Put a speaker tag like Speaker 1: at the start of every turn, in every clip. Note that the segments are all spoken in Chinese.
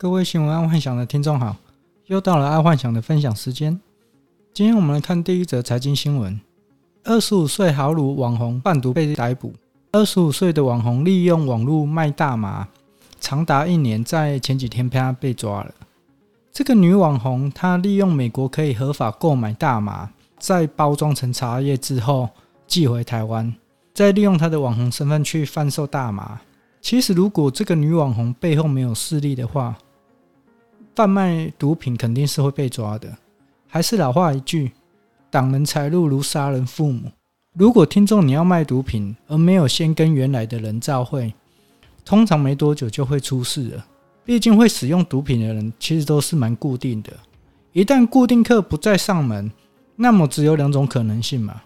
Speaker 1: 各位新闻爱幻想的听众好，又到了爱幻想的分享时间。今天我们来看第一则财经新闻：二十五岁豪鲁网红贩毒被逮捕。二十五岁的网红利用网络卖大麻长达一年，在前几天被被抓了。这个女网红她利用美国可以合法购买大麻，再包装成茶叶之后寄回台湾，再利用她的网红身份去贩售大麻。其实，如果这个女网红背后没有势力的话，贩卖毒品肯定是会被抓的。还是老话一句，挡人财路如杀人父母。如果听众你要卖毒品，而没有先跟原来的人照会，通常没多久就会出事了。毕竟会使用毒品的人其实都是蛮固定的。一旦固定客不再上门，那么只有两种可能性嘛。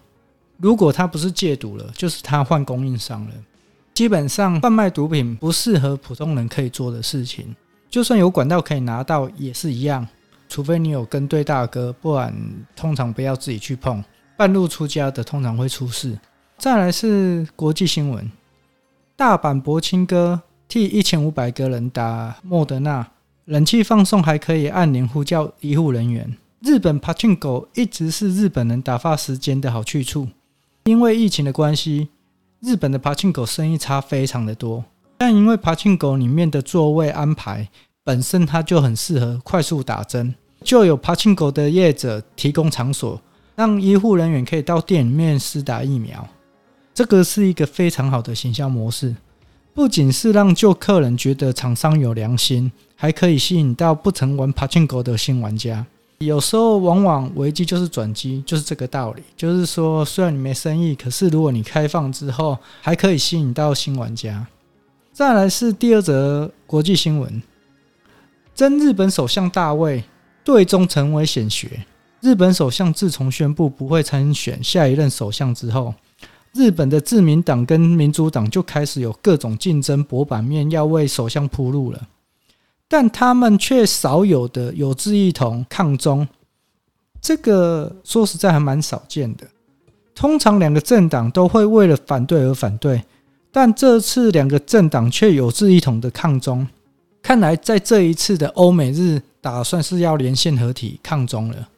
Speaker 1: 如果他不是戒毒了，就是他换供应商了。基本上贩卖毒品不适合普通人可以做的事情。就算有管道可以拿到，也是一样，除非你有跟对大哥，不然通常不要自己去碰。半路出家的通常会出事。再来是国际新闻：大阪柏青哥替一千五百个人打莫德纳，冷气放送还可以按铃呼叫医护人员。日本 Pachinko 一直是日本人打发时间的好去处，因为疫情的关系，日本的 Pachinko 生意差非常的多。但因为 Pachinko 里面的座位安排本身它就很适合快速打针，就有 Pachinko 的业者提供场所，让医护人员可以到店里面施打疫苗。这个是一个非常好的行销模式，不仅是让旧客人觉得厂商有良心，还可以吸引到不曾玩 Pachinko 的新玩家。有时候往往危机就是转机，就是这个道理。就是说，虽然你没生意，可是如果你开放之后，还可以吸引到新玩家。再来是第二则国际新闻：真日本首相大卫最终成为显学。日本首相自从宣布不会参选下一任首相之后，日本的自民党跟民主党就开始有各种竞争搏版面，要为首相铺路了。但他们却少有的有志一同抗中，这个说实在还蛮少见的。通常两个政党都会为了反对而反对。但这次两个政党却有志一同的抗中，看来在这一次的欧美日打算是要连线合体抗中了。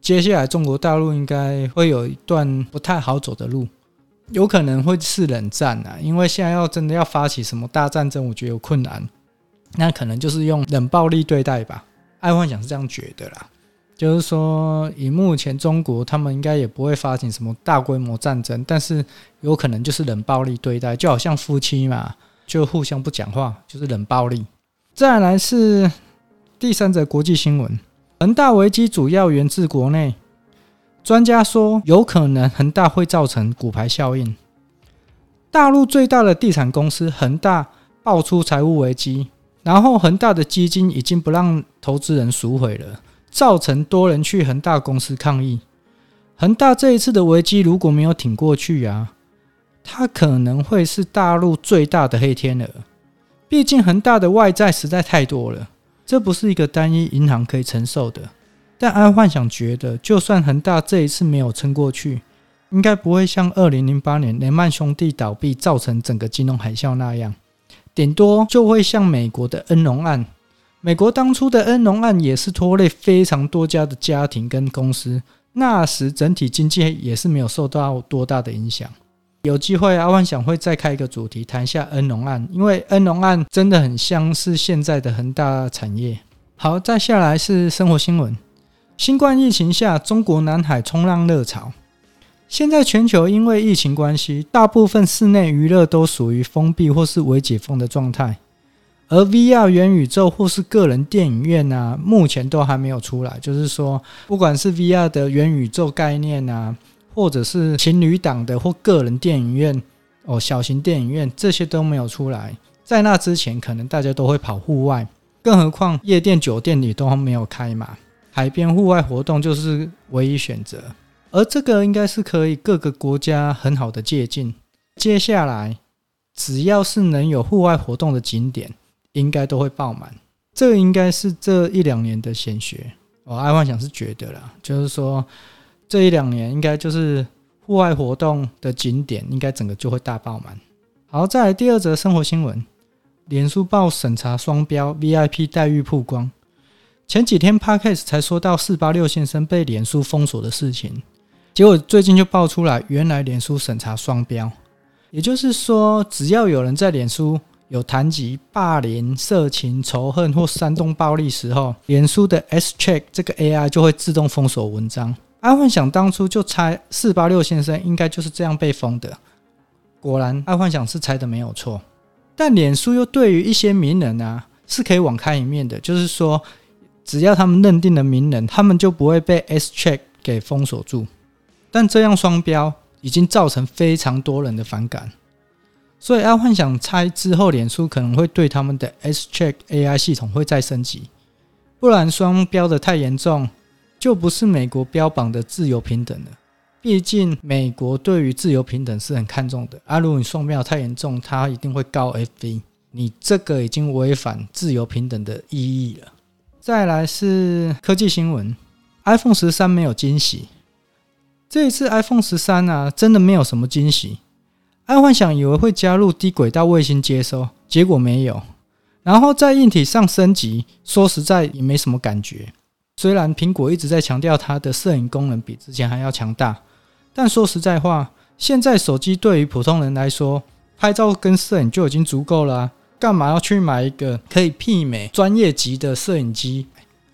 Speaker 1: 接下来中国大陆应该会有一段不太好走的路，有可能会是冷战啊，因为现在要真的要发起什么大战争，我觉得有困难，那可能就是用冷暴力对待吧。爱幻想是这样觉得啦。就是说，以目前中国，他们应该也不会发生什么大规模战争，但是有可能就是冷暴力对待，就好像夫妻嘛，就互相不讲话，就是冷暴力。再来是第三则国际新闻：恒大危机主要源自国内，专家说有可能恒大会造成骨牌效应。大陆最大的地产公司恒大爆出财务危机，然后恒大的基金已经不让投资人赎回了。造成多人去恒大公司抗议。恒大这一次的危机如果没有挺过去啊，它可能会是大陆最大的黑天鹅。毕竟恒大的外债实在太多了，这不是一个单一银行可以承受的。但安幻想觉得，就算恒大这一次没有撑过去，应该不会像二零零八年雷曼兄弟倒闭造成整个金融海啸那样，顶多就会像美国的恩隆案。美国当初的恩隆案也是拖累非常多家的家庭跟公司，那时整体经济也是没有受到多大的影响。有机会，爱幻想会再开一个主题谈一下恩隆案，因为恩隆案真的很像是现在的恒大产业。好，再下来是生活新闻：新冠疫情下，中国南海冲浪热潮。现在全球因为疫情关系，大部分室内娱乐都属于封闭或是未解封的状态。而 VR 元宇宙或是个人电影院啊，目前都还没有出来。就是说，不管是 VR 的元宇宙概念啊，或者是情侣档的或个人电影院哦，小型电影院这些都没有出来。在那之前，可能大家都会跑户外，更何况夜店、酒店里都没有开嘛，海边户外活动就是唯一选择。而这个应该是可以各个国家很好的借鉴。接下来，只要是能有户外活动的景点。应该都会爆满，这应该是这一两年的显学。我爱幻想是觉得啦，就是说这一两年应该就是户外活动的景点，应该整个就会大爆满。好，再来第二则生活新闻：脸书报审查双标，VIP 待遇曝光。前几天 Podcast 才说到四八六先生被脸书封锁的事情，结果最近就爆出来，原来脸书审查双标，也就是说，只要有人在脸书有谈及霸凌、色情、仇恨或煽动暴力时候，脸书的 S Check 这个 AI 就会自动封锁文章。爱幻想当初就猜四八六先生应该就是这样被封的，果然爱幻想是猜的没有错。但脸书又对于一些名人啊是可以网开一面的，就是说，只要他们认定了名人，他们就不会被 S Check 给封锁住。但这样双标已经造成非常多人的反感，所以爱幻想猜之后，脸书可能会对他们的 S Check AI 系统会再升级，不然双标的太严重，就不是美国标榜的自由平等了。毕竟，美国对于自由平等是很看重的。啊，如果你双标太严重，他一定会告 FB。你这个已经违反自由平等的意义了。再来是科技新闻，iPhone 十三没有惊喜。这一次 iPhone 十三啊，真的没有什么惊喜。爱幻想以为会加入低轨道卫星接收，结果没有。然后在硬体上升级，说实在也没什么感觉。虽然苹果一直在强调它的摄影功能比之前还要强大。但说实在话，现在手机对于普通人来说，拍照跟摄影就已经足够了，干嘛要去买一个可以媲美专业级的摄影机？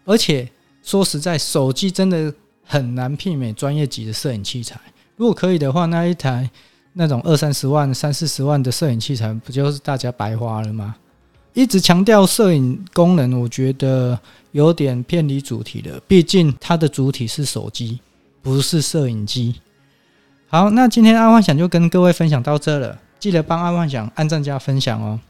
Speaker 1: 而且说实在，手机真的很难媲美专业级的摄影器材。如果可以的话，那一台那种二三十万、三四十万的摄影器材，不就是大家白花了吗？一直强调摄影功能，我觉得有点偏离主题了。毕竟它的主体是手机，不是摄影机。好，那今天爱幻想就跟各位分享到这了，记得帮爱幻想按赞加分享哦。